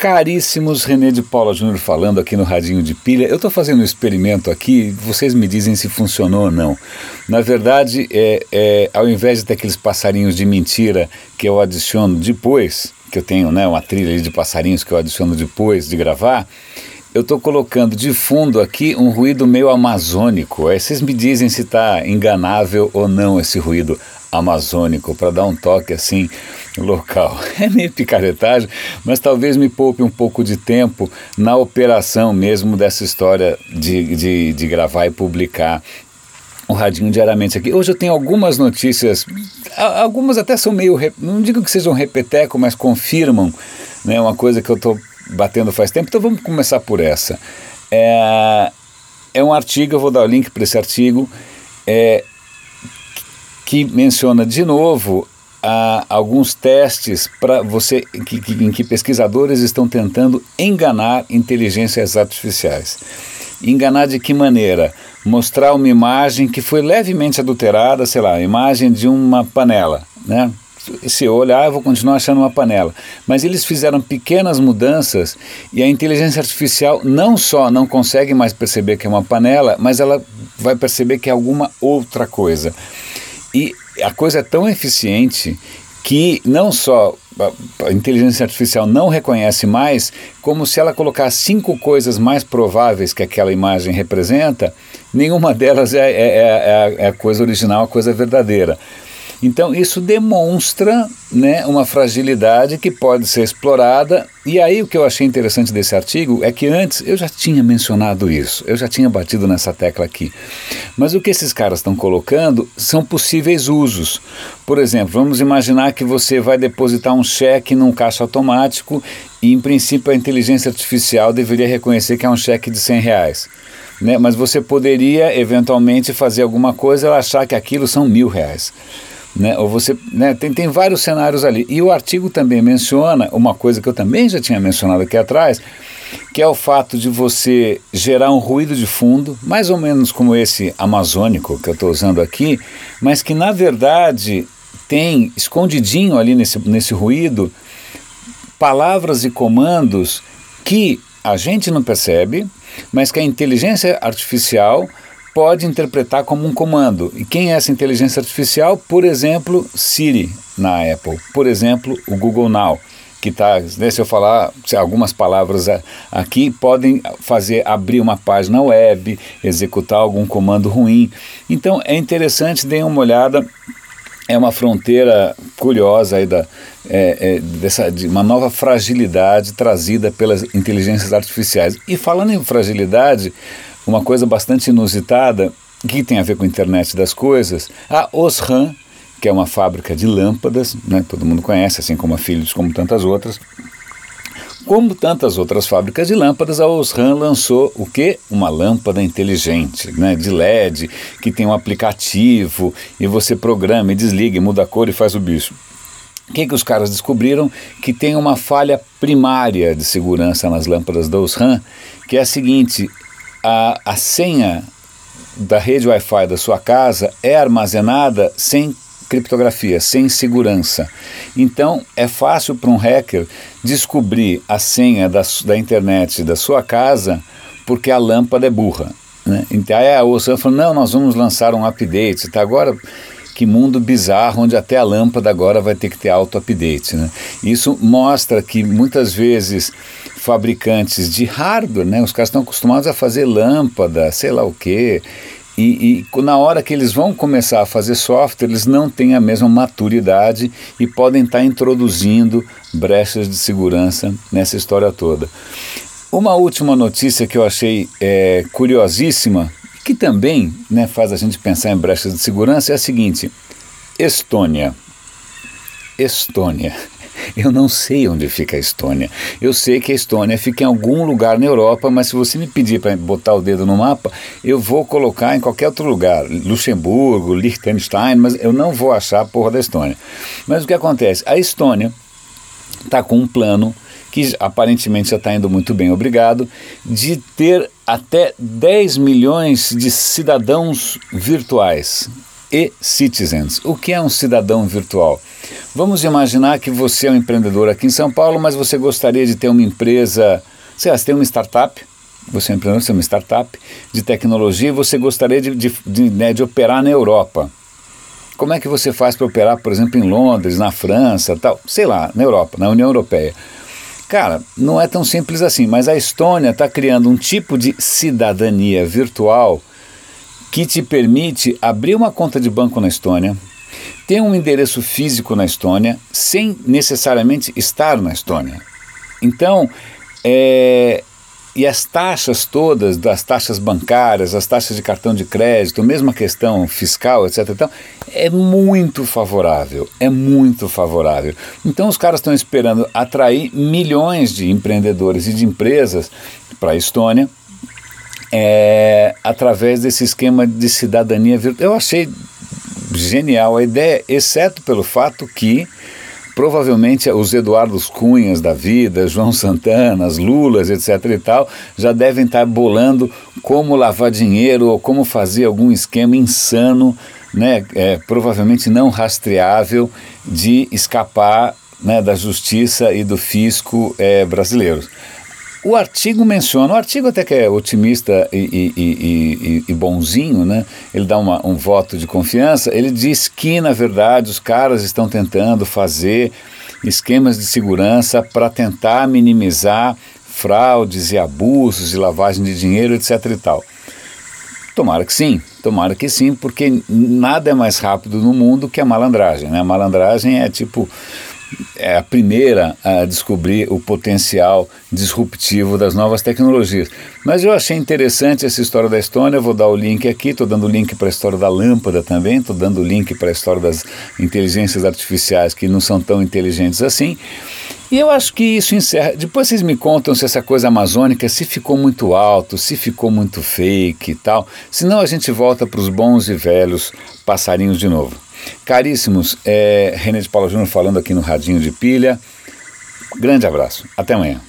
Caríssimos, René de Paula Júnior falando aqui no Radinho de Pilha. Eu estou fazendo um experimento aqui, vocês me dizem se funcionou ou não. Na verdade, é, é, ao invés de ter aqueles passarinhos de mentira que eu adiciono depois, que eu tenho né, uma trilha de passarinhos que eu adiciono depois de gravar, eu estou colocando de fundo aqui um ruído meio amazônico. Aí vocês me dizem se está enganável ou não esse ruído amazônico, para dar um toque assim local. É meio picaretagem, mas talvez me poupe um pouco de tempo na operação mesmo dessa história de, de, de gravar e publicar o radinho diariamente aqui. Hoje eu tenho algumas notícias, algumas até são meio, não digo que sejam repeteco, mas confirmam né, uma coisa que eu estou batendo faz tempo. Então vamos começar por essa. É, é um artigo, eu vou dar o link para esse artigo. É, que menciona de novo ah, alguns testes para você que, que, em que pesquisadores estão tentando enganar inteligências artificiais. Enganar de que maneira? Mostrar uma imagem que foi levemente adulterada, sei lá, imagem de uma panela, né? se eu olhar, eu vou continuar achando uma panela. Mas eles fizeram pequenas mudanças e a inteligência artificial não só não consegue mais perceber que é uma panela, mas ela vai perceber que é alguma outra coisa. E a coisa é tão eficiente que não só a inteligência artificial não reconhece mais, como se ela colocar cinco coisas mais prováveis que aquela imagem representa, nenhuma delas é, é, é, é a coisa original, a coisa verdadeira. Então isso demonstra né, uma fragilidade que pode ser explorada. E aí o que eu achei interessante desse artigo é que antes eu já tinha mencionado isso, eu já tinha batido nessa tecla aqui. Mas o que esses caras estão colocando são possíveis usos. Por exemplo, vamos imaginar que você vai depositar um cheque num caixa automático e em princípio a inteligência artificial deveria reconhecer que é um cheque de 100 reais. Né? Mas você poderia eventualmente fazer alguma coisa e achar que aquilo são mil reais. Né? Ou você, né? tem, tem vários cenários ali. E o artigo também menciona uma coisa que eu também já tinha mencionado aqui atrás, que é o fato de você gerar um ruído de fundo, mais ou menos como esse amazônico que eu estou usando aqui, mas que na verdade tem escondidinho ali nesse, nesse ruído palavras e comandos que a gente não percebe, mas que a inteligência artificial pode interpretar como um comando. E quem é essa inteligência artificial? Por exemplo, Siri na Apple, por exemplo, o Google Now que está, né, se eu falar algumas palavras aqui, podem fazer abrir uma página web, executar algum comando ruim. Então é interessante, deem uma olhada. É uma fronteira curiosa aí da, é, é, dessa, de uma nova fragilidade trazida pelas inteligências artificiais. E falando em fragilidade, uma coisa bastante inusitada, que tem a ver com a internet das coisas, a Osram, que é uma fábrica de lâmpadas, né, todo mundo conhece, assim como a Philips, como tantas outras. Como tantas outras fábricas de lâmpadas, a Osram lançou o que? Uma lâmpada inteligente, né, de LED, que tem um aplicativo e você programa e desliga, e muda a cor e faz o bicho. O que, que os caras descobriram? Que tem uma falha primária de segurança nas lâmpadas da Osram, que é a seguinte: a, a senha da rede Wi-Fi da sua casa é armazenada sem criptografia, sem segurança. Então é fácil para um hacker descobrir a senha da, da internet da sua casa porque a lâmpada é burra. Né? Então aí a OSAN falou, não, nós vamos lançar um update. Tá? Agora, que mundo bizarro, onde até a lâmpada agora vai ter que ter auto-update. Né? Isso mostra que muitas vezes fabricantes de hardware, né? Os caras estão acostumados a fazer lâmpada, sei lá o quê. E, e, na hora que eles vão começar a fazer software, eles não têm a mesma maturidade e podem estar introduzindo brechas de segurança nessa história toda. Uma última notícia que eu achei é, curiosíssima, que também né, faz a gente pensar em brechas de segurança, é a seguinte: Estônia. Estônia. Eu não sei onde fica a Estônia. Eu sei que a Estônia fica em algum lugar na Europa, mas se você me pedir para botar o dedo no mapa, eu vou colocar em qualquer outro lugar. Luxemburgo, Liechtenstein, mas eu não vou achar a porra da Estônia. Mas o que acontece? A Estônia está com um plano que aparentemente já está indo muito bem, obrigado, de ter até 10 milhões de cidadãos virtuais e citizens. O que é um cidadão virtual? Vamos imaginar que você é um empreendedor aqui em São Paulo, mas você gostaria de ter uma empresa, sei lá, você tem uma startup, você é um empreendedor, você é uma startup de tecnologia e você gostaria de, de, de, né, de operar na Europa. Como é que você faz para operar, por exemplo, em Londres, na França, tal, sei lá, na Europa, na União Europeia? Cara, não é tão simples assim, mas a Estônia está criando um tipo de cidadania virtual que te permite abrir uma conta de banco na Estônia, ter um endereço físico na Estônia, sem necessariamente estar na Estônia. Então, é, e as taxas todas, das taxas bancárias, as taxas de cartão de crédito, mesmo a questão fiscal, etc. Então, é muito favorável, é muito favorável. Então os caras estão esperando atrair milhões de empreendedores e de empresas para a Estônia é, através desse esquema de cidadania virtual. Eu achei genial a ideia, exceto pelo fato que provavelmente os Eduardos Cunhas da vida, João Santanas, Lulas, etc. e tal, já devem estar bolando como lavar dinheiro ou como fazer algum esquema insano, né, é, provavelmente não rastreável, de escapar né, da justiça e do fisco é, brasileiros. O artigo menciona, o artigo até que é otimista e, e, e, e bonzinho, né? ele dá uma, um voto de confiança, ele diz que, na verdade, os caras estão tentando fazer esquemas de segurança para tentar minimizar fraudes e abusos e lavagem de dinheiro, etc. e tal. Tomara que sim, tomara que sim, porque nada é mais rápido no mundo que a malandragem. Né? A malandragem é tipo é a primeira a descobrir o potencial disruptivo das novas tecnologias. Mas eu achei interessante essa história da Estônia, vou dar o link aqui, estou dando o link para a história da lâmpada também, estou dando o link para a história das inteligências artificiais que não são tão inteligentes assim. E eu acho que isso encerra. Depois vocês me contam se essa coisa amazônica se ficou muito alto, se ficou muito fake e tal. Senão a gente volta para os bons e velhos passarinhos de novo. Caríssimos, é René de Paula Júnior falando aqui no Radinho de Pilha. Grande abraço. Até amanhã.